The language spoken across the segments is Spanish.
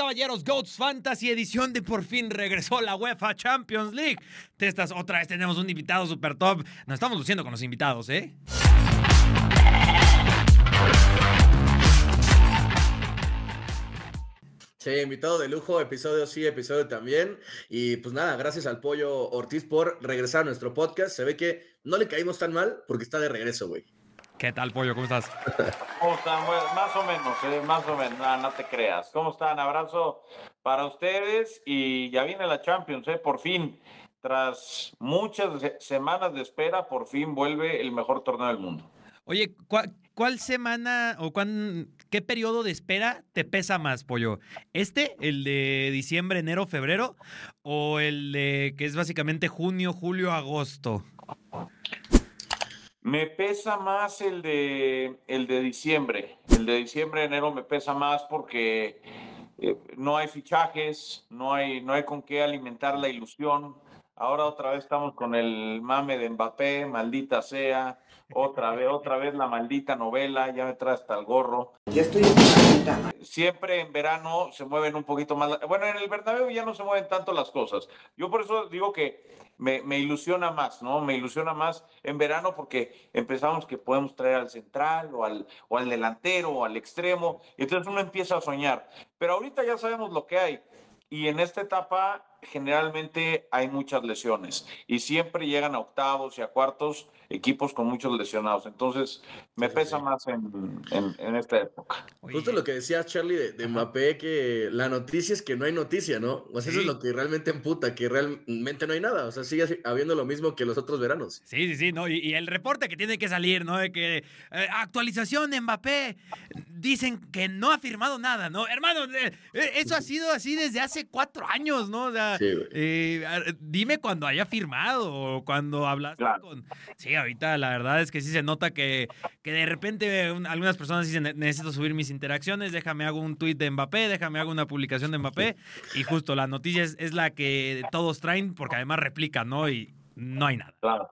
caballeros, Goats Fantasy edición de por fin regresó la UEFA Champions League. Testas, otra vez tenemos un invitado super top. Nos estamos luciendo con los invitados, ¿eh? Sí, invitado de lujo, episodio sí, episodio también. Y pues nada, gracias al Pollo Ortiz por regresar a nuestro podcast. Se ve que no le caímos tan mal porque está de regreso, güey. ¿Qué tal, Pollo? ¿Cómo estás? ¿Cómo están? más o menos, eh, más o menos, no, no, te creas. ¿Cómo están? Abrazo para ustedes y ya viene la Champions, ¿eh? Por fin, tras muchas semanas de espera, por fin vuelve el mejor torneo del mundo. Oye, ¿cuál, semana o qué periodo de espera te pesa más, Pollo? ¿Este, el de diciembre, enero, febrero? ¿O el de que es básicamente junio, julio, agosto? Me pesa más el de, el de diciembre. El de diciembre, enero me pesa más porque eh, no hay fichajes, no hay, no hay con qué alimentar la ilusión. Ahora otra vez estamos con el mame de Mbappé, maldita sea. Otra vez, otra vez la maldita novela, ya me trae hasta el gorro. Ya estoy Siempre en verano se mueven un poquito más. Bueno, en el Bernabéu ya no se mueven tanto las cosas. Yo por eso digo que me, me, ilusiona más, ¿no? Me ilusiona más en verano porque empezamos que podemos traer al central o al, o al delantero o al extremo. Y entonces uno empieza a soñar. Pero ahorita ya sabemos lo que hay. Y en esta etapa generalmente hay muchas lesiones y siempre llegan a octavos y a cuartos equipos con muchos lesionados. Entonces, me pesa más en, en, esta época. Justo lo que decía Charlie de, de Mbappé, que la noticia es que no hay noticia, ¿no? O sea, eso es lo que realmente emputa, que realmente no hay nada. O sea, sigue habiendo lo mismo que los otros veranos. Sí, sí, sí, ¿no? Y, el reporte que tiene que salir, ¿no? De que eh, actualización de Mbappé, dicen que no ha firmado nada, ¿no? Hermano, eh, eh, eso ha sido así desde hace cuatro años, ¿no? O sea, dime cuando haya firmado o cuando hablaste con... Sí, ahorita la verdad es que sí se nota que, que de repente algunas personas dicen, necesito subir mis interacciones, déjame hago un tweet de Mbappé, déjame hago una publicación de Mbappé. Y justo la noticia es, la que todos traen porque además replican, ¿no? Y no hay nada. Claro.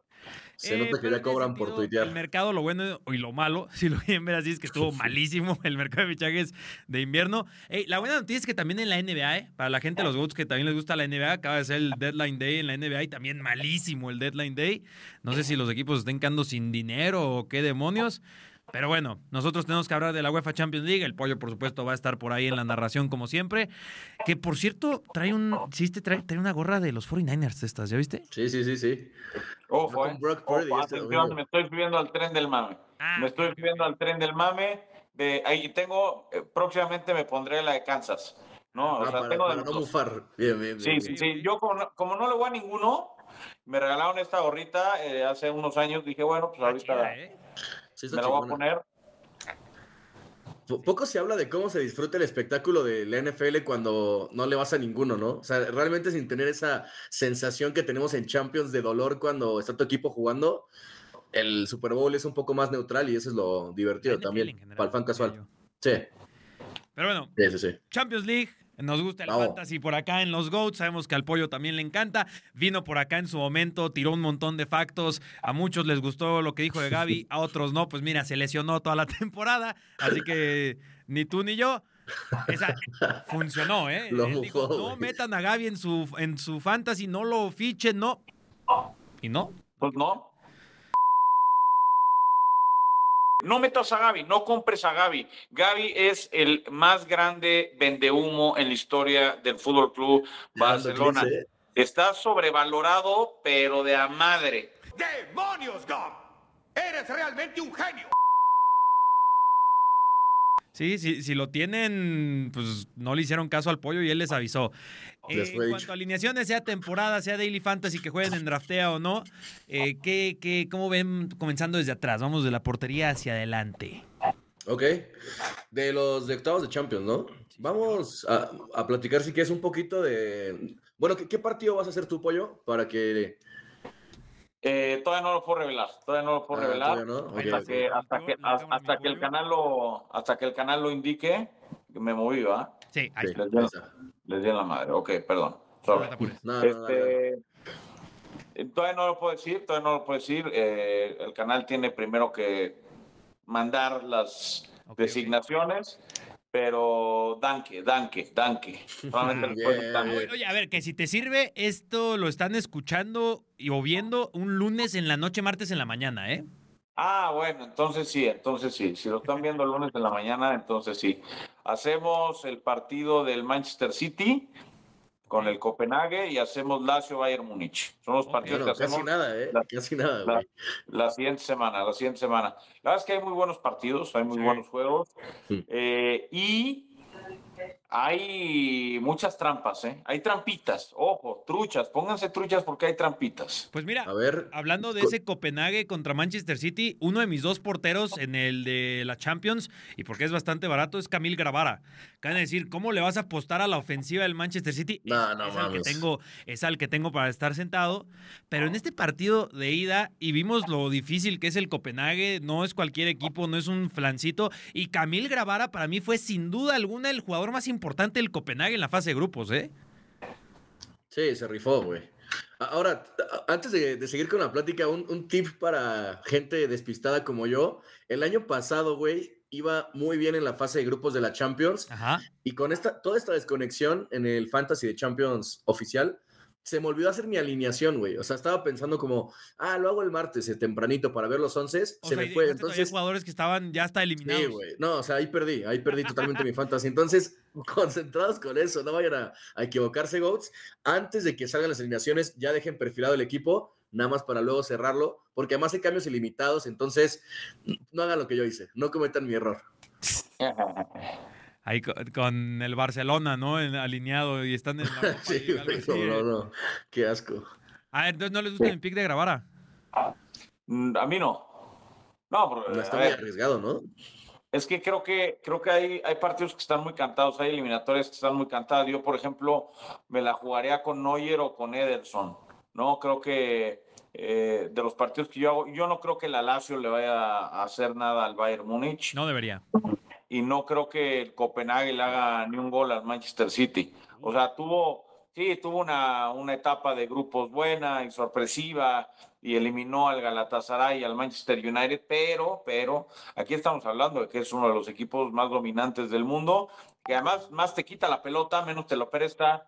Se nota que ya cobran por tuitear. El mercado, lo bueno y lo malo, si lo quieren ver así, es que estuvo malísimo el mercado de fichajes de invierno. la buena noticia es que también en la NBA, ¿eh? para la gente de los Goats que también les gusta la NBA, acaba de ser el Deadline Day en la NBA y también malísimo el Deadline Day. No sé si los equipos estén quedando sin dinero o qué demonios. Pero bueno, nosotros tenemos que hablar de la UEFA Champions League. El pollo, por supuesto, va a estar por ahí en la narración, como siempre. Que por cierto, trae un. Sí, trae, trae una gorra de los 49ers estas, ¿ya viste? Sí, sí, sí, sí. Ojo, eh. este me estoy subiendo al tren del mame. Ah, me estoy subiendo al tren del mame. De, ahí tengo, eh, próximamente me pondré la de Kansas. No, o ah, sea, tengo de no bufar. Bien, bien, sí, sí, sí. Yo, como no, como no le voy a ninguno, me regalaron esta gorrita eh, hace unos años. Dije, bueno, pues ahorita. Me lo voy a poner. Poco se habla de cómo se disfruta el espectáculo de la NFL cuando no le vas a ninguno, ¿no? O sea, realmente sin tener esa sensación que tenemos en Champions de dolor cuando está tu equipo jugando, el Super Bowl es un poco más neutral y eso es lo divertido también para el fan casual. Sí. Pero bueno, sí, sí, Champions League, nos gusta el fantasy por acá en los GOATs. Sabemos que al pollo también le encanta. Vino por acá en su momento, tiró un montón de factos. A muchos les gustó lo que dijo de Gaby, a otros no. Pues mira, se lesionó toda la temporada. Así que ni tú ni yo. Esa funcionó, ¿eh? no metan a Gaby en su, en su fantasy, no lo fichen, no. ¿Y no? Pues no. No metas a Gaby, no compres a Gaby. Gaby es el más grande vendehumo en la historia del Fútbol Club Barcelona. Está sobrevalorado, pero de a madre. ¡Demonios, Gaby! ¡Eres realmente un genio! Sí, sí, si lo tienen, pues no le hicieron caso al pollo y él les avisó. Eh, en cuanto a alineaciones, sea temporada, sea Daily Fantasy, que jueguen en draftea o no, eh, ¿qué, qué, cómo ven comenzando desde atrás? Vamos de la portería hacia adelante. Ok. De los de octavos de Champions, ¿no? Vamos a, a platicar si quieres un poquito de... Bueno, ¿qué, ¿qué, partido vas a hacer tu pollo para que eh, todavía no lo puedo revelar, todavía no lo puedo ah, revelar. hasta, Que, hasta, que, hasta, que el canal lo, hasta que el canal lo indique, me moví, ¿va? Sí, ahí les, les di la madre, ok, perdón. este, todavía no lo puedo decir, todavía no lo puedo decir. Eh, el canal tiene primero que mandar las designaciones. Pero danke, danke, danke. Bien. Oye, a ver, que si te sirve, esto lo están escuchando y o viendo un lunes en la noche, martes en la mañana, ¿eh? Ah, bueno, entonces sí, entonces sí. Si lo están viendo el lunes en la mañana, entonces sí. Hacemos el partido del Manchester City con el Copenhague y hacemos Lazio Bayern Múnich. Son los partidos Bueno, que casi hacemos nada, ¿eh? la- Casi nada, la, la siguiente semana, la siguiente semana. La verdad es que hay muy buenos partidos, hay muy Sí. buenos juegos Sí. eh, y hay muchas trampas, ¿eh? Hay trampitas, ojo, truchas, pónganse truchas porque hay trampitas. Pues mira, A ver, hablando de ese Copenhague contra Manchester City, uno de mis dos porteros en el de la Champions, y porque es bastante barato, es Camil Gravara. Van a decir, ¿cómo le vas a apostar a la ofensiva del Manchester City? No, es, no es al que mames. tengo, es al que tengo para estar sentado. Pero en este partido de ida, y vimos lo difícil que es el Copenhague, no es cualquier equipo, no es un flancito. Y Camil Gravara para mí fue sin duda alguna el jugador más importante del Copenhague en la fase de grupos, ¿eh? Sí, se rifó, güey. Ahora, antes de, de seguir con la plática, un, un tip para gente despistada como yo. El año pasado, güey, iba muy bien en la fase de grupos de la Champions Ajá. y con esta, toda esta desconexión en el Fantasy de Champions oficial, se me olvidó hacer mi alineación, güey. O sea, estaba pensando como, ah, lo hago el martes eh, tempranito para ver los once, se sea, me fue. Entonces, jugadores que estaban ya hasta eliminados. Sí, güey. No, o sea, ahí perdí, ahí perdí totalmente mi fantasy. Entonces, concentrados con eso, no vayan a, a equivocarse, Goats. Antes de que salgan las alineaciones, ya dejen perfilado el equipo, nada más para luego cerrarlo, porque además hay cambios ilimitados, entonces no hagan lo que yo hice, no cometan mi error. Ahí co- con, el Barcelona, ¿no? En- alineado y están en la Sí, League, algo así, no, ¿eh? no, qué asco. Ah, entonces no les gusta mi pick de Gravara. Mm, A mí no. No, porque, No está muy ver, arriesgado, ¿no? Es que creo que creo que hay, hay partidos que están muy cantados, hay eliminatorias que están muy cantadas. Yo, por ejemplo, me la jugaría con Neuer o con Ederson. No creo que eh, de los partidos que yo hago, yo no creo que la Lazio le vaya a hacer nada al Bayern Múnich No debería. Y no creo que el Copenhague le haga ni un gol al Manchester City. O sea, tuvo, sí, tuvo una, una etapa de grupos buena y sorpresiva y eliminó al Galatasaray y al Manchester United, pero, pero, aquí estamos hablando de que es uno de los equipos más dominantes del mundo, que además más te quita la pelota, menos te lo presta.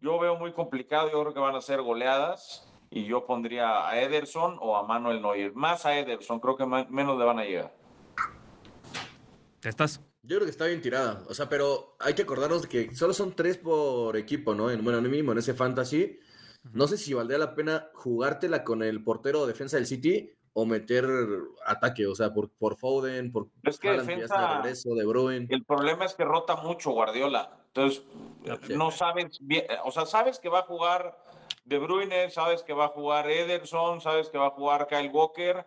Yo veo muy complicado, yo creo que van a ser goleadas y yo pondría a Ederson o a Manuel Neuer, más a Ederson, creo que menos le van a llegar. ¿Te estás? Yo creo que está bien tirada, o sea, pero hay que acordarnos de que solo son tres por equipo, ¿no? En, bueno, en mínimo en ese fantasy. No sé si valdría la pena jugártela con el portero o defensa del City o meter ataque, o sea, por, por Foden, por Es que Haaland, ya está de defensa- regreso, De Bruyne. El problema es que rota mucho Guardiola. Entonces, Sí. no sabes bien, o sea, sabes que va a jugar De Bruyne, sabes que va a jugar Ederson, sabes que va a jugar Kyle Walker,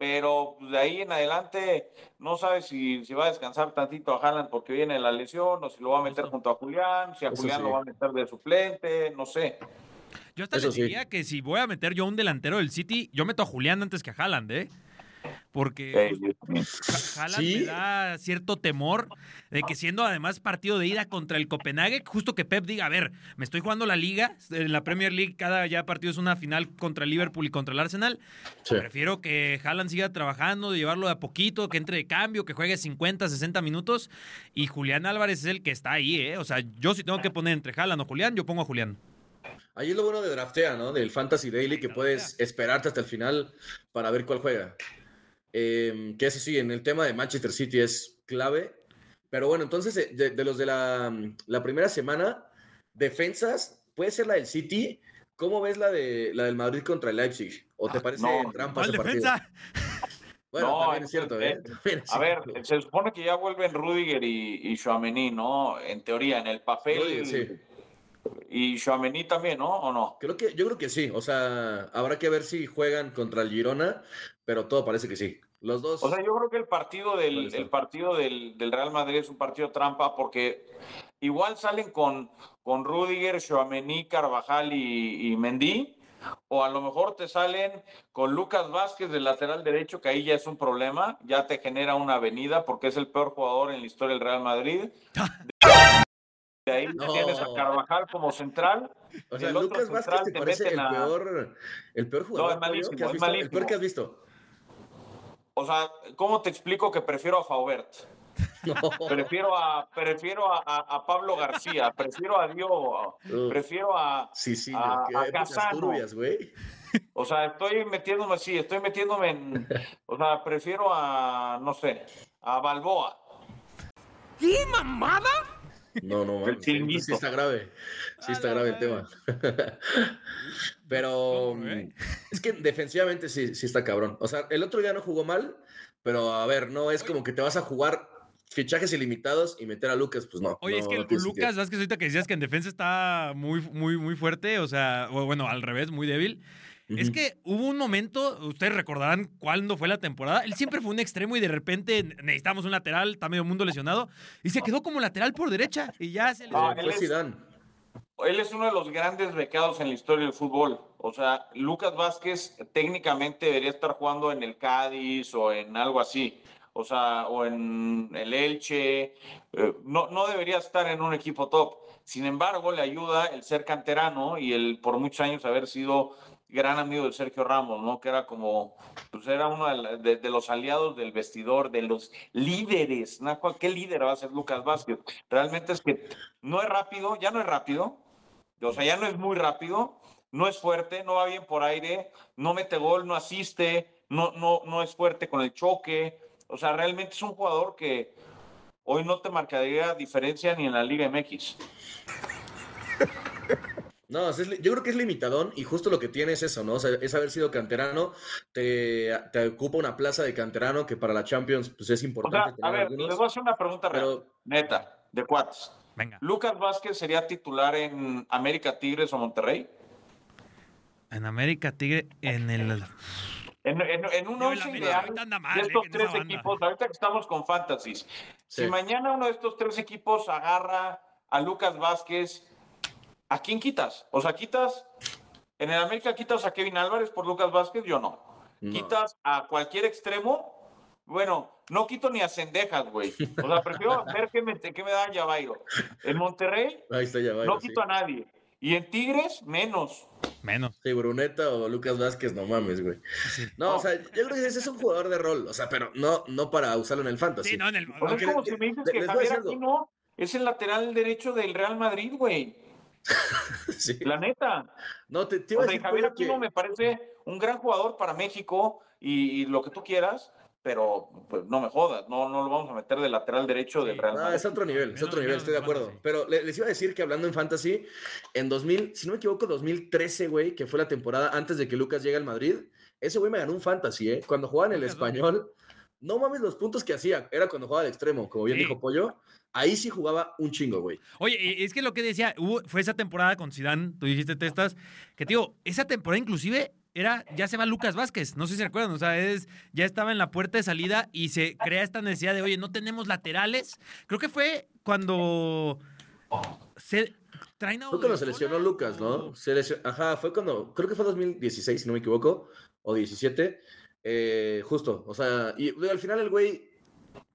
pero de ahí en adelante no sabes si, si va a descansar tantito a Haaland porque viene la lesión o si lo va a meter Justo. junto a Julián, si a Eso Julián sí. lo va a meter de suplente, no sé. Yo hasta Eso les sí. diría que si voy a meter yo un delantero del City, yo meto a Julián antes que a Haaland, ¿eh? Porque. Ja- Haaland Sí. me da cierto temor de que siendo además partido de ida contra el Copenhague, justo que Pep diga, a ver, me estoy jugando la liga, en la Premier League cada ya partido es una final contra el Liverpool y contra el Arsenal. Sí. Prefiero que Haaland siga trabajando, de llevarlo de a poquito, que entre de cambio, que juegue 50, 60 minutos. Y Julián Álvarez es el que está ahí, ¿eh? O sea, yo si tengo que poner entre Haaland o Julián, yo pongo a Julián. Ahí es lo bueno de Draftea, ¿no? Del Fantasy Daily, que puedes esperarte hasta el final para ver cuál juega. Eh, que eso sí, en el tema de Manchester City es clave. Pero bueno, entonces, eh, de, de los de la, la primera semana, defensas, puede ser la del City. ¿Cómo ves la, de, la del Madrid contra el Leipzig? ¿O te Ah, parece no. trampa ¿Cuál ese partido? defensa? Bueno, No, también es cierto, ¿eh? eh, También es A ver, se supone que ya vuelven Rudiger y, y ¿no? En teoría, en el papel. Rudiger, sí. Y Tchouaméni también, ¿no? ¿O no? Creo que, yo creo que sí. O sea, habrá que ver si juegan contra el Girona, pero todo parece que sí. Los dos. O sea, yo creo que el partido del, el partido del, del Real Madrid es un partido trampa porque igual salen con, con Rudiger, Tchouaméni, Carvajal y, y Mendy, o a lo mejor te salen con Lucas Vázquez del lateral derecho, que ahí ya es un problema, ya te genera una avenida porque es el peor jugador en la historia del Real Madrid. De ahí No. tienes a Carvajal como central. O sea, el otro Lucas Vázquez central te te parece el a- peor, el peor jugador es Pollo, malísimo, que has es visto. El malísimo. peor que has visto. O sea, ¿cómo te explico que prefiero a Faubert? Prefiero a, prefiero a, a- a Pablo García, prefiero a Dios, prefiero a, Sí, sí, a- qué Casano. turbias, güey. o sea, estoy metiéndome, sí, estoy metiéndome en, o sea, prefiero a, no sé, a Balboa. No, no, chiringuito. sí está grave. Sí está grave el tema. Pero mm, es que defensivamente sí, sí está cabrón. O sea, el otro día no jugó mal, pero a ver, no es como que te vas a jugar fichajes ilimitados y meter a Lucas, pues no. Oye, no, es que no Lucas Vázquez, ahorita que decías que en defensa está muy, muy, muy fuerte, o sea, o bueno, al revés, muy débil. Es que hubo un momento, ustedes recordarán cuándo fue la temporada, él siempre fue un extremo y de repente necesitamos un lateral, está medio mundo lesionado, y se quedó como lateral por derecha y ya se le... Ah, él es- Zidane. Él es uno de los grandes becados en la historia del fútbol. O sea, Lucas Vázquez técnicamente debería estar jugando en el Cádiz o en algo así. O sea, o en el Elche. Eh, no, no debería estar en un equipo top. Sin embargo, le ayuda el ser canterano y el por muchos años haber sido gran amigo de Sergio Ramos, ¿no? Que era como, pues era uno de, los aliados del vestidor, de los líderes, ¿no? ¿Qué líder va a ser Lucas Vázquez? Realmente es que no es rápido, ya no es rápido, o sea, ya no es muy rápido, no es fuerte, no va bien por aire, no mete gol, no asiste, no, no, no es fuerte con el choque. O sea, realmente es un jugador que hoy no te marcaría diferencia ni en la Liga MX. No, es yo creo que es limitadón y justo lo que tiene es eso, ¿no? O sea, es haber sido canterano, te, te ocupa una plaza de canterano que para la Champions pues es O sea, importante a tener ver, algunos, les voy a hacer una pregunta real, neta, de cuates. Venga, ¿Lucas Vázquez sería titular en América Tigres o Monterrey? en América Tigre, en el... En, en- en un once ideal de eh, estos tres equipos, ahorita que estamos con fantasies, Sí. si mañana uno de estos tres equipos agarra a Lucas Vázquez, ¿a quién quitas? O sea, quitas, en el América quitas a Kevin Álvarez por Lucas Vázquez, yo no. no. Quitas a cualquier extremo, bueno, no quito ni a Cendejas, güey. O sea, prefiero ver qué me, qué me da Javairo. En Monterrey, Ahí está ya, no quito a nadie. Y en Tigres, menos. Menos. Sí, Bruneta o Lucas Vázquez, no mames, güey. Sí. No, o sea, yo creo que ese es un jugador de rol, o sea, pero no, no para usarlo en el fantasy. Sí, no, en el... O sea, Aunque es como le- si me dices le- que Javier. Aquino es el lateral derecho del Real Madrid, güey. Sí. La neta. No, te, te iba O a sea, y decir Javier Pollo, que- Aquino me parece un gran jugador para México y, y lo que tú quieras, pero pues, no me jodas, no, no lo vamos a meter de lateral derecho del Sí. Real No, Madrid. Ah, es otro nivel, es otro nivel, estoy de acuerdo. Pero le- les iba a decir que hablando en fantasy, en 2000, si no me equivoco, 2013, güey, que fue la temporada antes de que Lucas llegue al Madrid, ese güey me ganó un fantasy, ¿eh? Cuando jugaba en el ¿dónde? No mames los puntos que hacía, era cuando jugaba de extremo, como bien Sí. dijo Pollo, ahí sí jugaba un chingo, güey. Oye, es que lo que decía, hubo- fue esa temporada con Zidane, tú dijiste testas, que te digo, esa temporada inclusive era, ya se va Lucas Vázquez, no sé si se recuerdan, o sea, es, ya estaba en la puerta de salida y se crea esta necesidad de, oye, no tenemos laterales. Creo que fue cuando se traen a Fue cuando se lesionó Lucas, ¿no? Se lesionó, ajá, fue cuando, creo que fue 2016, si no me equivoco, o 17, eh, justo, o sea, y al final el güey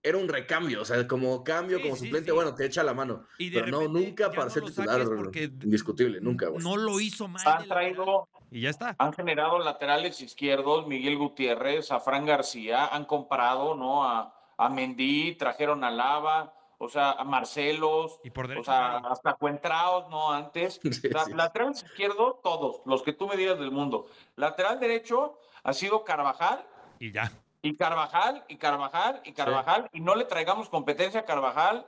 era un recambio, o sea, como cambio, Sí, como sí, suplente, sí. bueno, te echa la mano, Y pero no, nunca para no ser titular indiscutible, nunca, güey. No lo hizo mal. Han traído, Y ya está. han generado laterales izquierdos, Miguel Gutiérrez, a Fran García, han comprado, ¿no? A, a Mendy, trajeron a Lava, o sea, a Marcelos, Y por o derecho. sea, nadie. hasta Cuentraos, ¿no? Antes. Sí, La- sí. Lateral izquierdo, todos, los que tú me digas del mundo. Lateral derecho ha sido Carvajal, Y ya. y Carvajal, y Carvajal, y Carvajal, y no le traigamos competencia a Carvajal.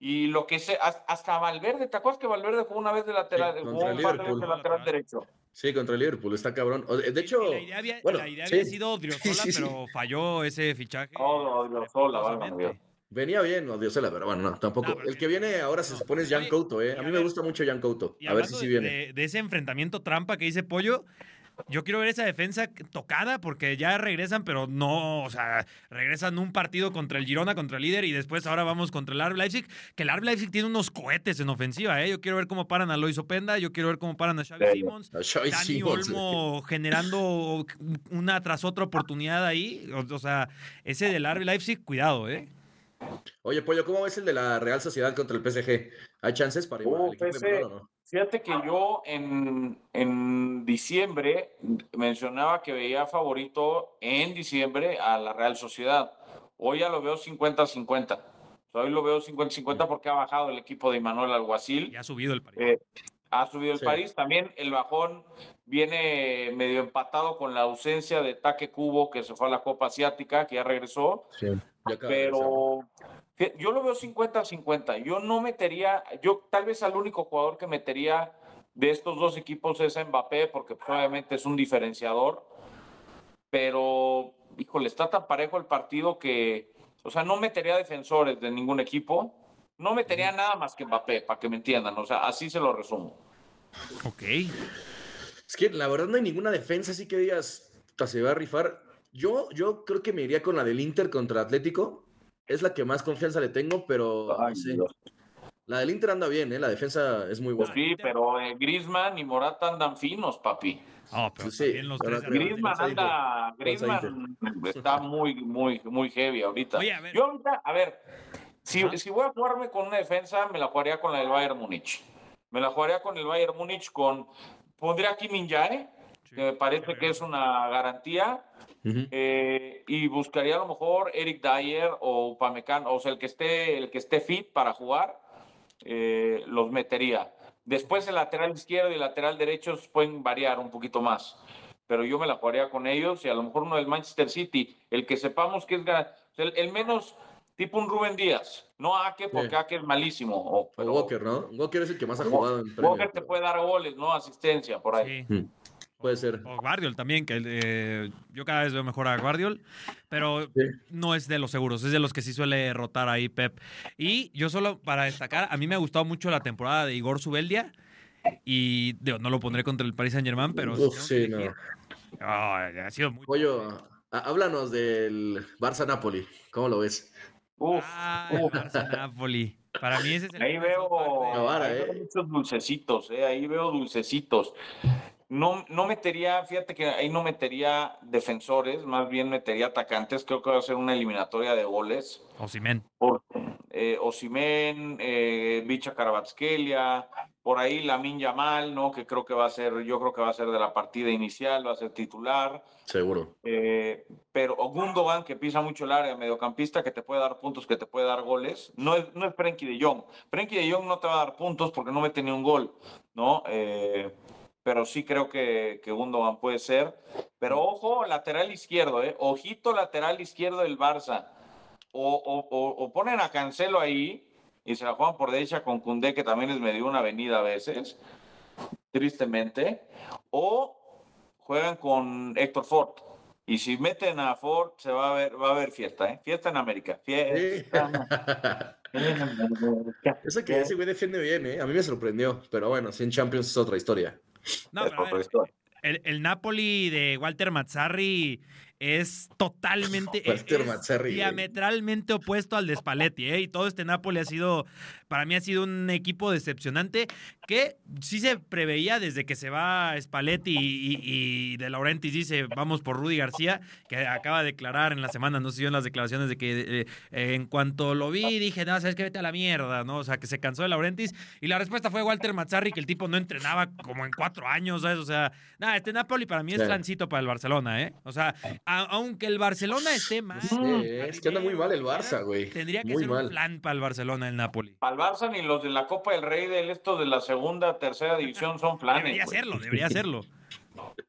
Y lo que sé, has- hasta Valverde, ¿te acuerdas que Valverde jugó una vez de lateral, Sí, jugó contra un par de veces Liverpool. de lateral derecho? Sí, contra el Liverpool, está cabrón. De hecho, la idea había, bueno, la idea sí. había sido Odriozola, Sí, sí, sí. pero falló ese fichaje. Oh, Odriozola, estrepitosamente. venía bien Odriozola, pero bueno, no, tampoco. No, el sí. que viene ahora se supone es Jan Couto, ¿eh? A mí me gusta mucho Jan Couto. A ver si sí viene. De, de ese enfrentamiento trampa que dice Pollo, yo quiero ver esa defensa tocada porque ya regresan, pero no, o sea, regresan un partido contra el Girona, contra el líder y después ahora vamos contra el RB Leipzig, que el RB Leipzig tiene unos cohetes en ofensiva, ¿eh? Yo quiero ver cómo paran a Lois Openda, yo quiero ver cómo paran a Xavi. Simons. A Xavi Dani Simons, Olmo generando una tras otra oportunidad ahí. O, o sea, ese del RB Leipzig, cuidado, ¿eh? Oye, Pollo, ¿cómo ves el de la Real Sociedad contra el PSG? ¿Hay chances para ir Uh, al o no? Fíjate que yo en, en diciembre mencionaba que veía favorito en diciembre a la Real Sociedad. Hoy ya lo veo 50-50. hoy lo veo 50-50 porque ha bajado el equipo de Manuel Alguacil. Y ha subido el París. Eh, ha subido el Sí. París. También el bajón viene medio empatado con la ausencia de Taque Cubo, que se fue a la Copa Asiática, que ya regresó. Sí, ya. Pero yo lo veo 50-50. Yo no metería, yo tal vez al único jugador que metería de estos dos equipos es a Mbappé, porque pues, obviamente es un diferenciador. Pero, híjole, está tan parejo el partido que, o sea, no metería defensores de ningún equipo. No metería nada más que Mbappé, para que me entiendan. O sea, así se lo resumo. Ok. Es que la verdad no hay ninguna defensa así que digas, "Puta, se va a rifar. Yo, yo creo que me iría con la del Inter contra Atlético. Es la que más confianza le tengo, pero no Ay, sé. La del Inter anda bien, ¿eh? La defensa es muy Pues buena. sí, pero eh, Griezmann y Morata andan finos, papi. Oh, pero Pues sí, también los tres. Griezmann anda, Griezmann está muy, muy, muy heavy ahorita. Oye, a ver. Yo ahorita, a ver, si, voy a jugarme con una defensa, me la jugaría con la del Bayern Múnich. Me la jugaría con el Bayern Múnich con, pondría aquí Minjae, Sí, que me parece que es una garantía, eh, y buscaría a lo mejor Eric Dyer o Upamecano, o sea, el que esté, el que esté fit para jugar, eh, los metería. Después el lateral izquierdo y el lateral derecho pueden variar un poquito más, pero yo me la jugaría con ellos y a lo mejor uno del Manchester City, el que sepamos que es el menos tipo un Rubén Díaz, no Ake porque Sí. Ake es malísimo. O, O pero Walker, ¿no? Walker es el que más ha jugado en Premier, Walker te puede dar goles, ¿no? Asistencia por ahí. Sí. Mm, Puede ser. O Guardiol también, que eh, yo cada vez veo mejor a Guardiol, pero Sí. no es de los seguros, es de los que sí suele rotar ahí Pep. Y yo solo para destacar, a mí me ha gustado mucho la temporada de Igor Zubeldia y digo, no lo pondré contra el Paris Saint Germain, pero Uf, sí, no. ha sido muy... Pollo, há- háblanos del Barça-Napoli. ¿Cómo lo ves? Uf, Ah, uf. Napoli. Para mí ese es el Ahí veo, Ahora, ahí eh. veo muchos dulcecitos, eh, ahí veo dulcecitos. No, no metería, fíjate que ahí no metería defensores, más bien metería atacantes. Creo que va a ser una eliminatoria de goles. Osimhen. Por eh, eh, Bicha Karabatskelia, por ahí Lamin Yamal, ¿no? Que creo que va a ser, yo creo que va a ser de la partida inicial, va a ser titular. Seguro. Eh, pero Gundogan, que pisa mucho el área, mediocampista, que te puede dar puntos, que te puede dar goles. No es, no es Frenkie de Jong. Frenkie de Jong no te va a dar puntos porque no mete ni un gol, ¿no? Eh, pero sí creo que, que Gundogan puede ser. Pero ojo, lateral izquierdo, ¿eh? Ojito lateral izquierdo del Barça. O, o, o, o ponen a Cancelo ahí y se la juegan por derecha con Cundé, que también les medio una avenida a veces, tristemente. O juegan con Héctor Ford. Y si meten a Ford, se va a ver, va a haber fiesta, ¿eh? Fiesta en América. Sí. Fiesta América. Eso que ese güey defiende bien, ¿eh? A mí me sorprendió. Pero bueno, si en Champions es otra historia. No, Es pero a ver, otra historia. el, el Napoli de Walter Mazzarri es totalmente es- diametralmente opuesto al de Spalletti, ¿eh? Y todo este Napoli ha sido, para mí ha sido un equipo decepcionante que sí se preveía desde que se va Spalletti y, y- y De Laurentiis dice vamos por Rudy García, que acaba de declarar en la semana, no sé si en las declaraciones de que eh, en cuanto lo vi dije, no, sabes que vete a la mierda, ¿no? O sea, que se cansó de Laurentiis y la respuesta fue Walter Mazzarri, que el tipo no entrenaba como en cuatro años, ¿sabes? O sea, nada, este Napoli para mí es Sí. transito para el Barcelona, ¿eh? O sea, a- aunque el Barcelona esté mal. Sí, es que anda muy mal el Barça, güey. Tendría que Muy ser mal. un plan para el Barcelona el Napoli. Para Barça ni los de la Copa del Rey del esto de la segunda, tercera división son planes. Debería hacerlo, debería hacerlo.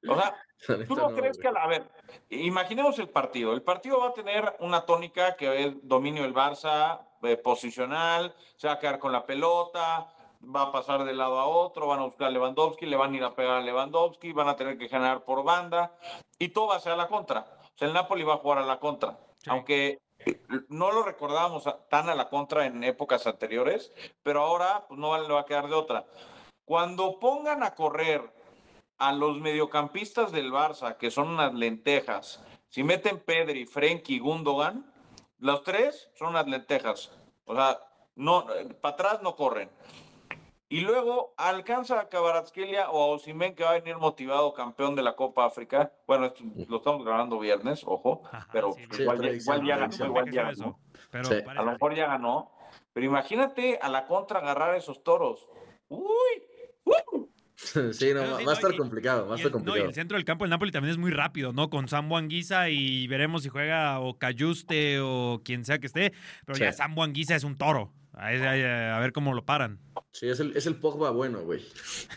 O sea, ¿Tú no, crees que, a ver, imaginemos el partido. El partido va a tener una tónica que es dominio del Barça, eh, posicional, se va a quedar con la pelota, va a pasar de lado a otro, van a buscar a Lewandowski, le van a ir a pegar a Lewandowski, van a tener que generar por banda y todo va a ser a la contra. O sea, el Napoli va a jugar a la contra. Sí. Aunque no lo recordábamos tan a la contra en épocas anteriores, pero ahora pues, no le va a quedar de otra. Cuando pongan a correr a los mediocampistas del Barça, que son unas lentejas, si meten Pedri, Frenkie y Gundogan, los tres son unas lentejas. O sea, no, para atrás no corren. Y luego alcanza a Kvaratskhelia o a Osimhen, que va a venir motivado campeón de la Copa África. Bueno, esto lo estamos grabando viernes, ojo, Ajá, pero sí, Sí, igual, ya- igual ya ganó, predicción. igual ya Eso, ganó. Pero Sí. A lo mejor ya ganó. Pero imagínate a la contra agarrar esos toros. Uy, uy. Sí, no, va, a estar y- complicado, va a Y estar el, no, y complicado. el centro del campo del Napoli también es muy rápido, ¿no? Con Sam Anguisa y veremos si juega o Cayuste o quien sea que esté. Pero Sí. ya Sam Anguisa es un toro. A, a- a ver cómo lo paran. Sí, es el, es el Pogba bueno, güey.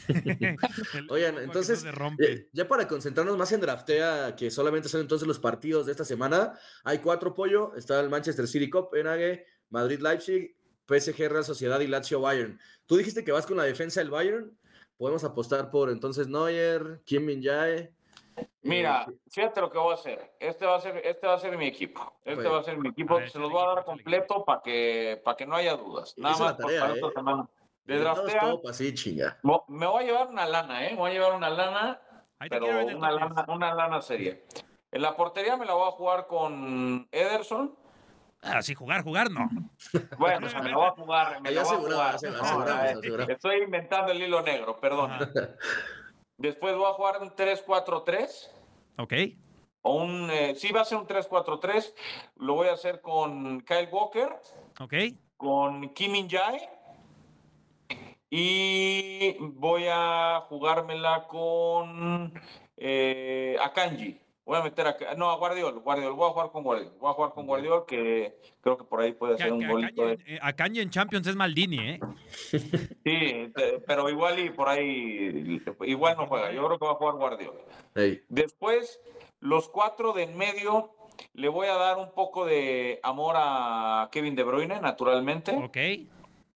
Oigan, entonces, no eh, ya para concentrarnos más en draftea, que solamente son entonces los partidos de esta semana, hay cuatro pollo, está el Manchester City Copenhague, Madrid Leipzig, PSG Real Sociedad y Lazio Bayern. Tú dijiste que vas con la defensa del Bayern, podemos apostar por entonces Neuer, Kim Min Jae. Mira, eh, fíjate lo que voy a hacer. Este va a ser, este va a ser mi equipo. Este Oye. va a ser mi equipo. Ver, Se los voy a dar completo para que, para que no haya dudas. Nada más por para ¿eh? esta semana. De draftea, así, chinga. me voy a llevar una lana, ¿eh? Me voy a llevar una lana, Ahí te pero una lana, 10. una lana seria. En la portería me la voy a jugar con Ederson. Ah, sí, jugar, jugar, no. Bueno, o sea, me la voy a jugar. Me la voy a jugar. asegu- No, aseguramos, eh, aseguramos. Estoy inventando el hilo negro, perdón. Después voy a jugar un 3-4-3. Ok. O un, eh, sí, va a ser un 3-4-3. Lo voy a hacer con Kyle Walker, Ok. con Kim Jae. Y voy a jugármela con eh, Akanji. Voy a meter a, no, a Guardiol, Guardiol. Voy a jugar con Guardiol. Voy a jugar con Guardiol, que creo que por ahí puede hacer un golito. De- en- eh, Akanji en Champions es Maldini, ¿eh? Sí, pero igual y por ahí, igual no juega. Yo creo que va a jugar Guardiol. Después, los cuatro de en medio, le voy a dar un poco de amor a Kevin De Bruyne, naturalmente. Ok.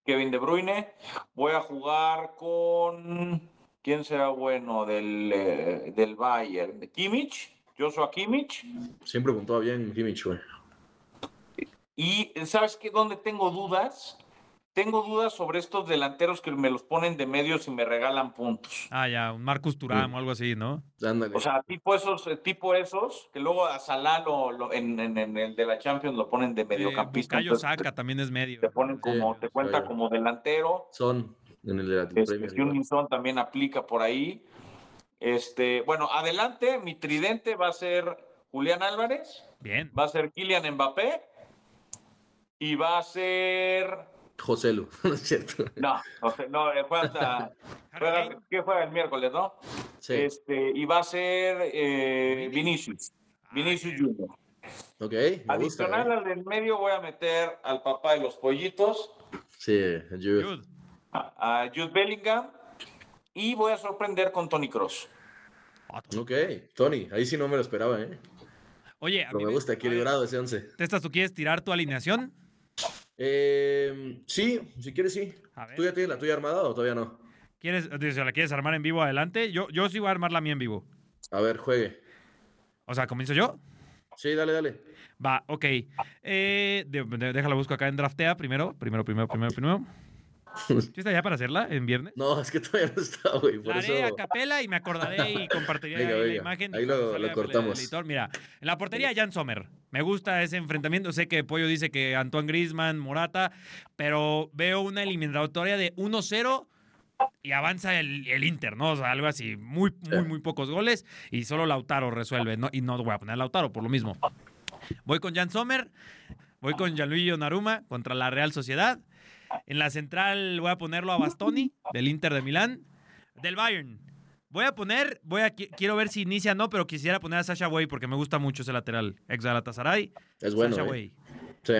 Kevin De Bruyne. Voy a jugar con. ¿Quién será bueno del, eh, del Bayern? Kimmich, Joshua Kimmich. siempre puntúa bien Kimmich, güey. Y ¿sabes qué? ¿Dónde tengo dudas? Tengo dudas sobre estos delanteros que me los ponen de medios y me regalan puntos. Ah, ya, un Marcus Turam o algo así, ¿no? Ándale. O sea, tipo esos, eh, tipo esos, que luego a Salah lo- lo- en, en- en el de la Champions lo ponen de Eh, mediocampista. Entonces Saka también es medio. Te ponen como, Sí, te cuenta como delantero. Son en el de la Este, Premier. también aplica por ahí. Este, bueno, adelante, mi tridente va a ser Julián Álvarez, Bien. va a ser Kylian Mbappé y va a ser. José Lu, no es cierto. No, no, no, eh, juega juega-. ¿qué juega el miércoles, no? Sí, Este, y va a ser eh, Vini. Vinicius. Vinicius Ah, Junior. ok. Me gusta, Adicional ¿eh? al del medio voy a meter al papá de los pollitos, Sí, Jude. Jude. a, a Jude Bellingham, y voy a sorprender con Tony Cross. Ok, Tony, ahí sí no me lo esperaba, ¿eh? Oye, a Pero mí me gusta, equilibrado ese 11. Testas, ¿tú quieres tirar tu alineación? Eh, sí, si quieres, sí. A ver. ¿Tú ya tienes la tuya armada o todavía no? ¿Quieres, si la quieres armar en vivo adelante? Yo, yo sí voy a armar la mía en vivo. A ver, juegue. O sea, ¿comienzo yo? Sí, dale, dale. Va, ok. Eh, de- de- déjala busco acá en Draftea primero. Primero, primero, primero, primero. ¿Sí está ya para hacerla en viernes? No, es que todavía no está, güey. Por La haré a eso. capela y me acordaré y compartiré Venga, la imagen. Ahí lo- cortamos. editor. Mira, en la portería Jan Sommer. Me gusta ese enfrentamiento. Sé que Pollo dice que Antoine Grisman, Morata, pero veo una eliminatoria de 1-0 y avanza el, el Inter, ¿no? O sea, algo así. Muy, muy, muy pocos goles y solo Lautaro resuelve. ¿no? Y no voy a poner a Lautaro por lo mismo. Voy con Jan Sommer. Voy con Gianluigi Naruma contra la Real Sociedad. En la central voy a ponerlo a Bastoni, del Inter de Milán. Del Bayern. Voy a poner, voy a, qui- quiero ver si inicia o no, pero quisiera poner a Sasha Way porque me gusta mucho ese lateral. Ex Galatasaray. Es bueno, Sasha ¿eh? Way. Sí.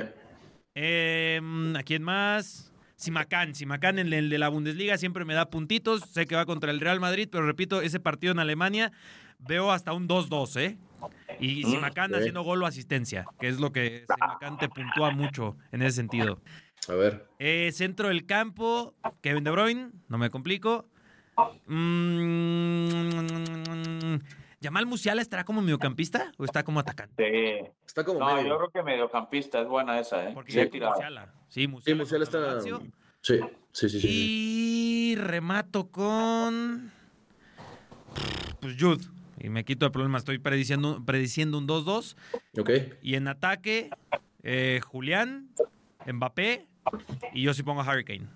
Em, ¿A quién más? Simacán. Simacán en el de la Bundesliga siempre me da puntitos. Sé que va contra el Real Madrid, pero repito, ese partido en Alemania veo hasta un 2-2, ¿eh? Y Simacán ok. haciendo gol o asistencia, que es lo que Simacán te puntúa mucho en ese sentido. A ver. Eh, centro del campo, Kevin De Bruyne, no me complico. Mm, ¿Yamal Musiala estará como mediocampista o está como atacante? Sí. Está como No, medio. yo creo que mediocampista es buena esa, ¿eh? Porque Bien ya. Musiala. Sí, Sí, Musiala, Musiala contra el está. Sí, sí, sí. sí, sí. Y remato con. Pues Jude. Y me quito el problema. Estoy prediciendo, prediciendo un 2-2. Ok. Y en ataque, eh, Julián, Mbappé. Y yo sí pongo a Hurricane.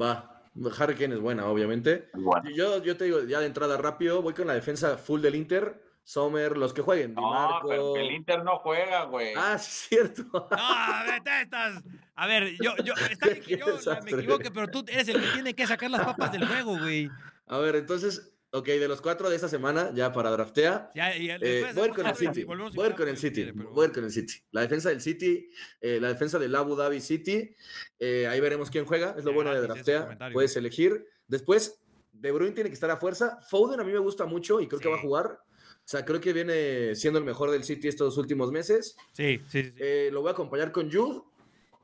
Va. Harry Kane es buena, obviamente. Bueno. Yo, yo te digo, ya de entrada rápido, voy con la defensa full del Inter. Sommer, los que jueguen. Di No, Marco. pero el Inter no juega, güey. Ah, sí, es cierto. ¡No, vete, estás! A ver, yo, yo, está bien que yo me equivoque, pero tú eres el que tiene que sacar las papas del juego, güey. A ver, entonces, ok, de los cuatro de esta semana, ya para draftea. Ya, eh, voy a ir hacemos con el City. Voy a ir igual, con el City. Voy con el City. La defensa del City, eh, la defensa del Abu Dhabi City. eh, ahí veremos quién juega. Es lo bueno de draftea. Puedes elegir. Después, De Bruyne tiene que estar a fuerza. Foden a mí me gusta mucho y creo que va a jugar. O sea, creo que viene siendo el mejor del City estos últimos meses. Sí, sí, sí. Eh, lo voy a acompañar con Jude.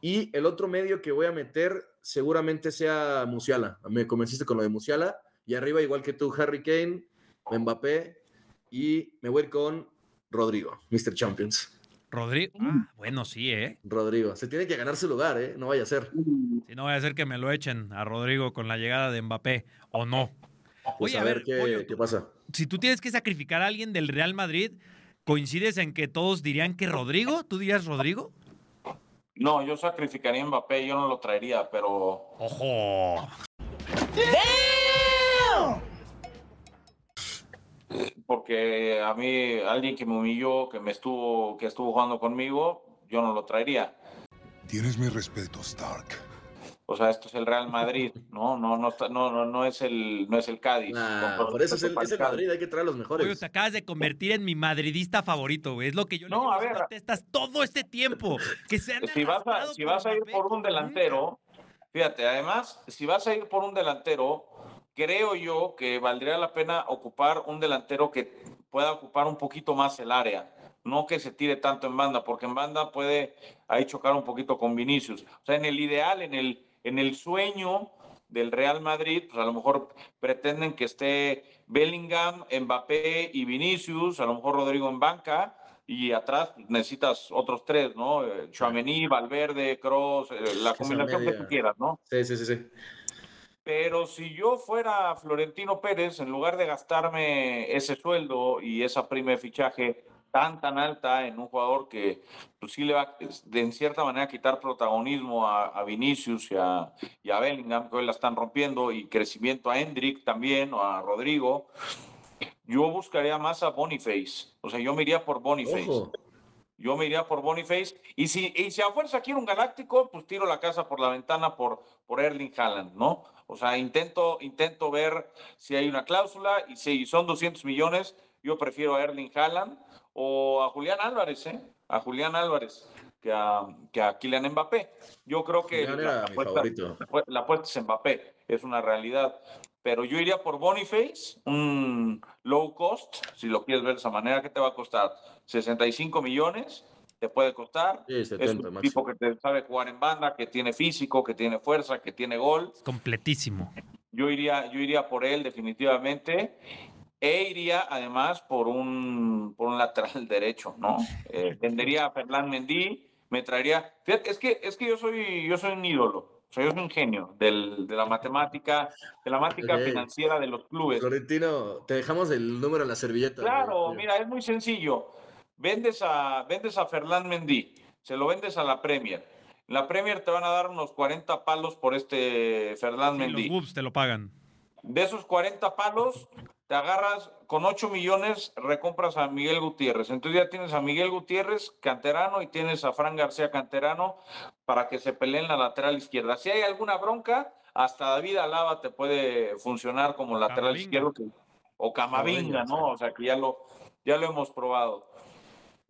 Y el otro medio que voy a meter seguramente sea Musiala. Me convenciste con lo de Musiala. Y arriba, igual que tú, Harry Kane, Mbappé. Y me voy a ir con Rodrigo, Mr. Champions. Rodrigo. Ah, bueno, sí, ¿eh? Rodrigo. Se tiene que ganar su lugar, ¿eh? No vaya a ser. Si no vaya a ser que me lo echen a Rodrigo con la llegada de Mbappé, o no. Pues Oye, a, ver, qué, Pollo, qué pasa. si tú tienes que sacrificar a alguien del Real Madrid, ¿coincides en que todos dirían que Rodrigo? ¿Tú dirías Rodrigo? No, yo sacrificaría a Mbappé, yo no lo traería, pero ¡Ojo! Porque a mí alguien que me humilló, que me estuvo, que estuvo jugando conmigo, yo no lo traería. Tienes mi respeto, Stark. O sea, esto es el Real Madrid, ¿no? No, no, no, no, no es el, no es el Cádiz. Nah, por eso es el, es el. Madrid, hay que traer a los mejores. Pollo, te acabas de convertir en mi madridista favorito, güey. Es lo que yo le No, llevo a ver. testas todo este tiempo. Que se han Si vas a, si vas a ir por un delantero, fíjate, además, si vas a ir por un delantero, creo yo que valdría la pena ocupar un delantero que pueda ocupar un poquito más el área. No que se tire tanto en banda, porque en banda puede ahí chocar un poquito con Vinicius. O sea, en el ideal, en el, en el sueño del Real Madrid, pues a lo mejor pretenden que esté Bellingham, Mbappé y Vinicius, a lo mejor Rodrigo en banca, y atrás pues, necesitas otros tres, ¿no? Eh, Tchouaméni, Valverde, Kroos, eh, la combinación que tú quieras, ¿no? Sí, sí, sí, sí. Pero si yo fuera Florentino Pérez, en lugar de gastarme ese sueldo y esa prima de fichaje tan, tan alta en un jugador que pues, sí le va de en cierta manera quitar protagonismo a, a Vinicius y a, y a Bellingham, que hoy la están rompiendo, y crecimiento a Hendrick también, o a Rodrigo, yo buscaría más a Boniface. O sea, yo me iría por Boniface. Ojo. Yo me iría por Boniface. Y si, y si a fuerza quiero un galáctico, pues tiro la casa por la ventana por, por Erling Haaland, ¿no? O sea, intento, intento ver si hay una cláusula y si son 200 millones, yo prefiero a Erling Haaland o a Julián Álvarez, ¿eh? A Julián Álvarez que a, que a Kylian Mbappé. Yo creo que la, la mi apuesta, favorito. la apuesta es Mbappé, es una realidad. Pero yo iría por Boniface, un low cost, si lo quieres ver de esa manera, ¿qué te va a costar? 65 millones, te puede costar. Sí, es 70 un máximo. tipo que te sabe jugar en banda, que tiene físico, que tiene fuerza, que tiene gol. Completísimo. Yo iría, yo iría por él definitivamente. E iría además por un, por un lateral derecho, ¿no? Eh, vendería a Fernán Mendy, me traería. Fíjate, es que, es que yo soy, yo soy un ídolo. O sea, yo soy un genio del, de la matemática, de la matemática Ok. financiera de los clubes. Florentino, te dejamos el número en la servilleta. Claro, güey. mira, es muy sencillo. Vendes a, vendes a Fernán Mendy, se lo vendes a la Premier. La Premier te van a dar unos 40 palos por este Fernán Sí, Mendy. los Wolves te lo pagan. De esos 40 palos, te agarras con 8 millones, recompras a Miguel Gutiérrez. Entonces ya tienes a Miguel Gutiérrez, canterano, y tienes a Fran García, canterano, para que se peleen la lateral izquierda. Si hay alguna bronca, hasta David Alaba te puede funcionar como lateral Camavinga. izquierdo. que- o Camavinga, Camavinga, ¿no? O sea, que ya lo, ya lo hemos probado.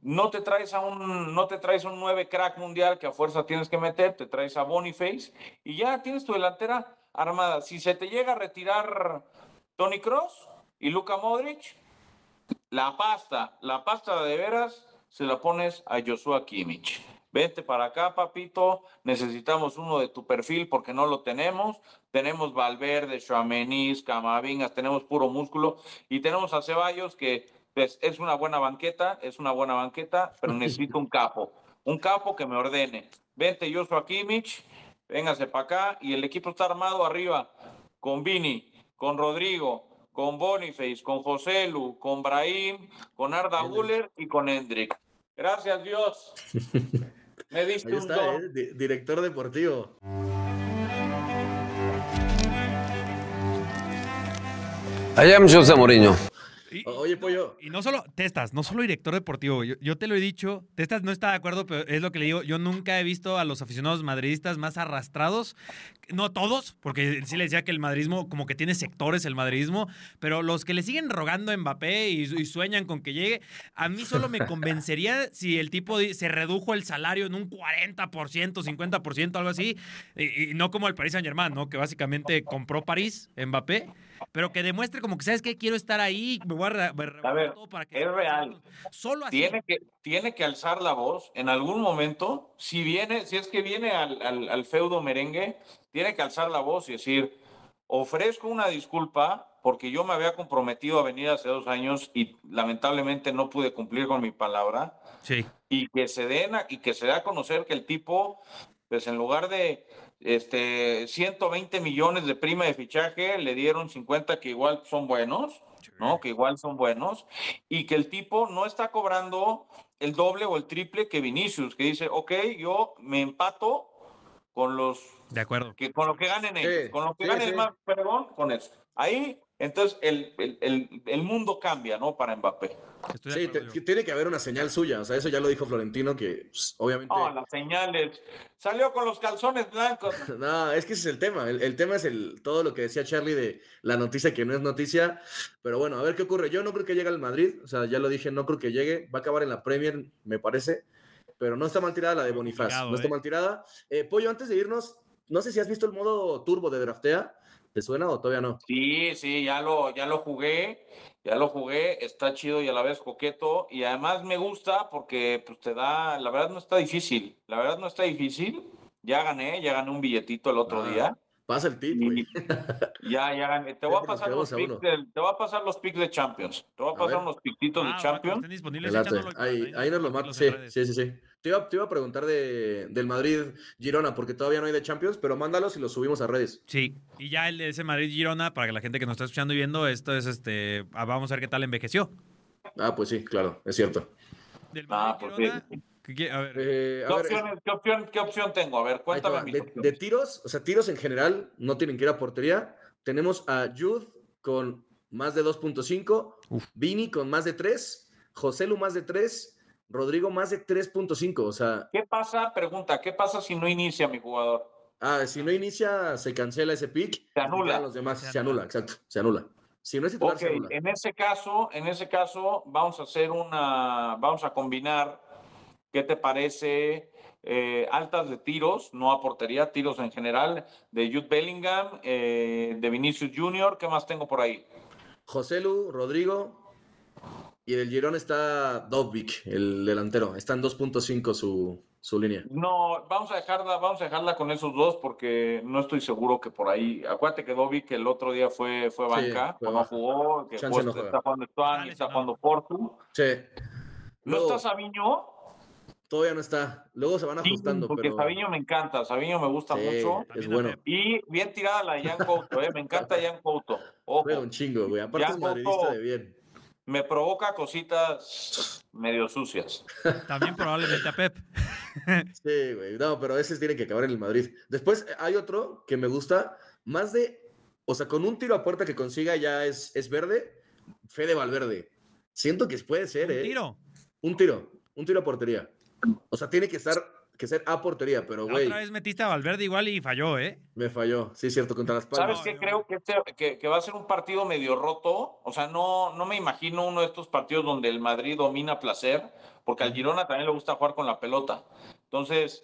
No te traes a un, no te traes un 9 crack mundial que a fuerza tienes que meter, te traes a Boniface y ya tienes tu delantera armada. Si se te llega a retirar Tony Cross y Luka Modric, la pasta, la pasta de veras se la pones a Joshua Kimmich. Vente para acá, papito. Necesitamos uno de tu perfil porque no lo tenemos. Tenemos Valverde, Chouameni, Camavingas, tenemos puro músculo y tenemos a Ceballos que pues, es una buena banqueta, es una buena banqueta, pero necesito un capo, un capo que me ordene. Vente Joshua Kimmich, véngase para acá y el equipo está armado arriba con Vini, con Rodrigo, con Boniface, con José Lu, con Brahim, con Arda Guller y con Hendrik. Gracias Dios. Me diste Ahí un está, don. ¿eh? Di- director deportivo. I am Jose Mourinho. Y- Oye, Pollo. Y no solo, Testas, no solo director deportivo. Yo, yo te lo he dicho, Testas no está de acuerdo, pero es lo que le digo. Yo nunca he visto a los aficionados madridistas más arrastrados. No todos, porque sí le decía que el madridismo, como que tiene sectores el madridismo, pero los que le siguen rogando a Mbappé y, y sueñan con que llegue, a mí solo me convencería si el tipo se redujo el salario en un 40%, 50%, algo así, y, y no como el Paris Saint Germain, ¿no? Que básicamente compró París, Mbappé, pero que demuestre como que, ¿sabes qué? Quiero estar ahí, me voy a, me rebajar ver, todo para que... es real. Solo así. Tiene que, tiene que alzar la voz en algún momento. Si viene, si es que viene al, al- al feudo merengue, tiene que alzar la voz y decir: ofrezco una disculpa porque yo me había comprometido a venir hace dos años y lamentablemente no pude cumplir con mi palabra. Sí. y que se den a- y que se dé a conocer que el tipo, pues en lugar de este 120 millones de prima de fichaje, le dieron 50 que igual son buenos, ¿no? Que igual son buenos, y que el tipo no está cobrando el doble o el triple que Vinicius, que dice, ok, yo me empato con los De acuerdo. que con lo que ganen ellos, Sí, con lo que sí, gane sí. el más, perdón, con eso. Ahí, entonces, el, el, el, el mundo cambia, ¿no? Para Mbappé. Sí, te- tiene que haber una señal suya. O sea, eso ya lo dijo Florentino, que pues, obviamente. Oh, las señales. Salió con los calzones blancos. No, es que ese es el tema. El, el tema es el, todo lo que decía Charlie de la noticia que no es noticia. Pero bueno, a ver qué ocurre. Yo no creo que llegue al Madrid. O sea, ya lo dije, no creo que llegue. Va a acabar en la Premier, me parece. Pero no está mal tirada la de Bonifaz. No está ¿eh? mal tirada. Eh, Pollo, antes de irnos, no sé si has visto el modo turbo de Draftea. ¿Te suena o todavía no? Sí, sí, ya lo, ya lo jugué, ya lo jugué, está chido y a la vez coqueto, y además me gusta porque pues te da, la verdad no está difícil, la verdad no está difícil, ya gané, ya gané un billetito el otro Ah, día, Pasa el tip, güey. ya, ya gané, te voy a pasar los a picks del- te voy a pasar los picks de Champions, te voy a A pasar ver. unos pictitos Ah, de que Champions, estén disponibles, Me late. échándolo- Ahí, ahí nos lo mata. compartirlos Sí, sí, sí, sí. Te iba, te iba a preguntar de, del Madrid Girona, porque todavía no hay de Champions, pero mándalos y los subimos a redes. Sí, y ya el de ese Madrid Girona, para que la gente que nos está escuchando y viendo, esto es este. ah, Vamos a ver qué tal envejeció. Ah, pues sí, claro, es cierto. Del Ah, Madrid pues Girona. ¿Qué a ver. Eh, ¿Qué, a ver, opción, qué, opción, ¿Qué opción tengo? A ver, cuéntame mis de, de tiros, o sea, tiros en general no tienen que ir a portería. Tenemos a Jude con más de 2.5, Uf. Vini con más de 3, José Lu más de 3, Rodrigo más de 3.5. O sea, ¿Qué pasa? Pregunta, ¿qué pasa si no inicia mi jugador? ah, si no inicia, se cancela ese pick. Se anula. Los demás, Se se, anula. exacto, se anula. Si no es titular, Ok, se anula. en ese caso, en ese caso, vamos a hacer una, vamos a combinar, ¿qué te parece? Eh, altas de tiros, no a portería, tiros en general, de Jude Bellingham, eh, de Vinicius Junior, ¿qué más tengo por ahí? José Lu, Rodrigo. Y del Girón está Dobbik, el delantero. Está en 2.5 su, su línea. No, vamos a dejarla, vamos a dejarla con esos dos porque no estoy seguro que por ahí. Acuérdate que que el otro día fue, fue Sí, banca, fue no jugó, que Chance fue- no juega. está jugando Stuani, Está jugando Portu. Sí. ¿No Luego, está Sabiño? Todavía no está. Luego se van Sí, ajustando, porque pero. Sabiño me encanta, Sabiño me gusta Sí, mucho. es bueno. Y bien tirada la de Jan Couto, ¿eh? me encanta Jan Couto. Ojo, un chingo, güey. Aparte Ya es madridista de bien. me provoca cositas medio sucias. También probablemente a Pep. Sí, güey. No, pero ese tiene que acabar en el Madrid. Después eh, hay otro que me gusta. Más de. O sea, con un tiro a puerta que consiga ya es, es verde. Fede Valverde. Siento que puede ser, Un ¿eh? tiro. Un tiro. Un tiro a portería. O sea, tiene que estar. Que ser a portería, pero güey, otra vez metiste a Valverde igual y falló, ¿eh? me falló. Sí, es cierto, contra las ¿Sabes palmas. No, qué? Creo que, este- que, que va a ser un partido medio roto. O sea, no, no me imagino uno de estos partidos donde el Madrid domina placer, porque al Girona también le gusta jugar con la pelota. Entonces,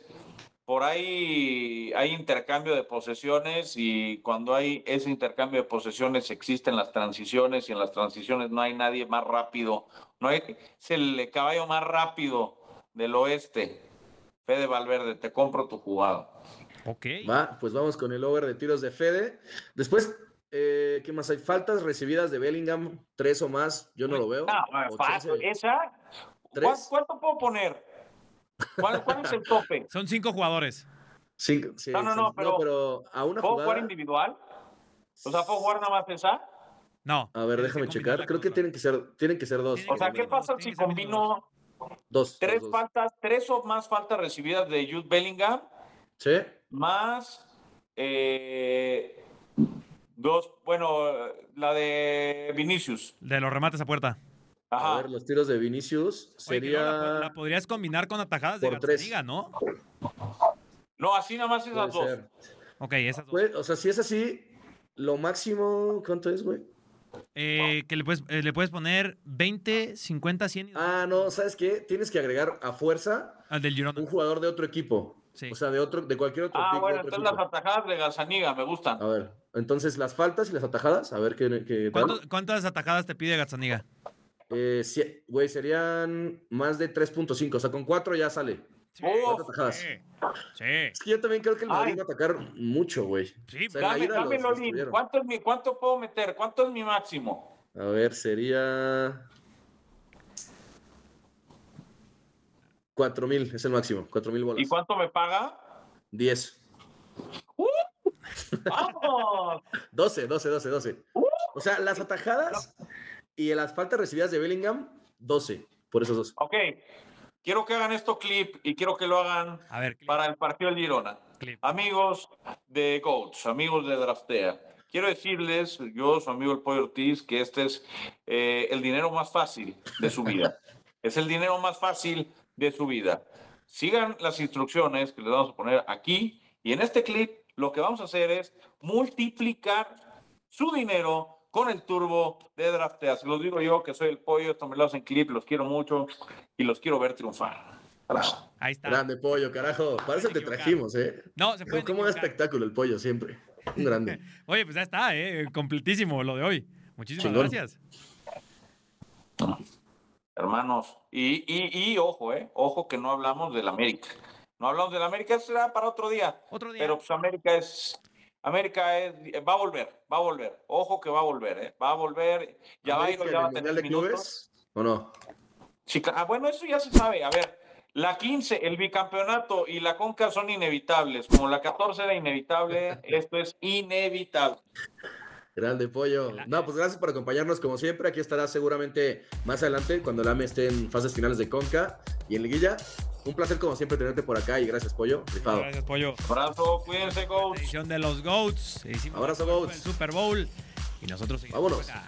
por ahí hay intercambio de posesiones y cuando hay ese intercambio de posesiones existen las transiciones y en las transiciones no hay nadie más rápido. No hay, es el caballo más rápido del oeste. Fede Valverde, te compro tu jugada. Ok. Va, pues vamos con el over de tiros de Fede. Después, eh, ¿qué más hay? Faltas recibidas de Bellingham, tres o más. Yo no lo veo. No, fácil. chance- Esa, ¿Tres? ¿cuál- ¿cuánto puedo poner? ¿Cuál, cuál es el tope? Son cinco jugadores. cinco, sí, No, no, no, son- pero- a una ¿Puedo jugar individual? O sea, ¿puedo jugar nada más esa? No. A ver, déjame checar. Creo que tienen que ser, tienen que ser dos. O sea, ¿qué pasa si combino Dos. tres dos, dos. faltas, tres o más faltas recibidas de Jude Bellingham, Sí. más eh, Dos, bueno, la de Vinicius. De los remates a puerta. Ajá. A ver, los tiros de Vinicius Oye, que luego la, sería. la podrías combinar con atajadas de. Gazzaniga, ¿no? No, así nada más esas Puede dos. ser. Ok, esas dos. O sea, si es así, lo máximo, ¿cuánto es, güey? Eh, que le puedes, eh, le puedes poner 20, 50, 100 y Ah, no, ¿sabes qué? Tienes que agregar a fuerza al del Girona. un jugador de otro equipo. Sí. O sea, de otro, de cualquier otro Ah, pick de bueno, entonces las equipo. atajadas de Gazaniga me gustan. A ver, entonces las faltas y las atajadas, a ver qué, qué tal. ¿Cuánto- ¿Cuántas atajadas te pide Gazzaniga? Eh, sí, güey, serían más de 3.5, o sea, con 4 ya sale. Oh. Sí. Sí. Es que yo también creo que el Madrid Ay. va a atacar mucho, güey. Sí, O sea, Dame, dame, destruyeron. ¿cuánto, es mi, ¿cuánto puedo meter? ¿Cuánto es mi máximo? A ver, sería. 4000 es el máximo, 4000 bolas. ¿Y cuánto me paga? 10. ¡Vamos! 12, 12, 12, 12. O sea, las atajadas y las faltas recibidas de Bellingham, 12. Por esos dos. ok, quiero que hagan esto clip y quiero que lo hagan A ver, para el partido del Girona. clip. Amigos de Coach, amigos de Draftea, quiero decirles, yo, su amigo el Pollo Ortiz, que este es eh, el dinero más fácil de su vida. es el dinero más fácil de su vida. Sigan las instrucciones que les vamos a poner aquí y en este clip lo que vamos a hacer es multiplicar su dinero con el turbo de Draftea. Se los digo yo, que soy el Pollo, lo hacen clip, los quiero mucho y los quiero ver triunfar. Carajo. Ahí está. Grande pollo, carajo. Para eso te trajimos, ¿eh? No, se puede. Como un espectáculo el pollo, siempre. Un grande. Oye, pues ya está, ¿eh? Completísimo lo de hoy. Muchísimas Chingón. gracias. Hermanos, y, y, y ojo, eh, ojo que no hablamos del América. No hablamos del América, eso será para otro día. Otro día. Pero pues América es, América es, va a volver, va a volver. Ojo que va a volver, eh, va a volver. Ya va a ir, ¿América ya va a tener de minutos. ¿O no? Cla- ah, bueno, eso ya se sabe. A ver, la 15, el bicampeonato y la Conca son inevitables. Como la 14 era inevitable, esto es inevitable. Grande pollo. No, pues gracias por acompañarnos como siempre. Aquí estará seguramente más adelante cuando el AME esté en fases finales de Conca y en Liguilla. Un placer como siempre tenerte por acá y gracias pollo. Rifado. Gracias, Pollo. Abrazo, cuídense, coach. Edición de los GOATs. Hicimos Abrazo, el Goats. Super Bowl. Y nosotros seguimos Vámonos. acá.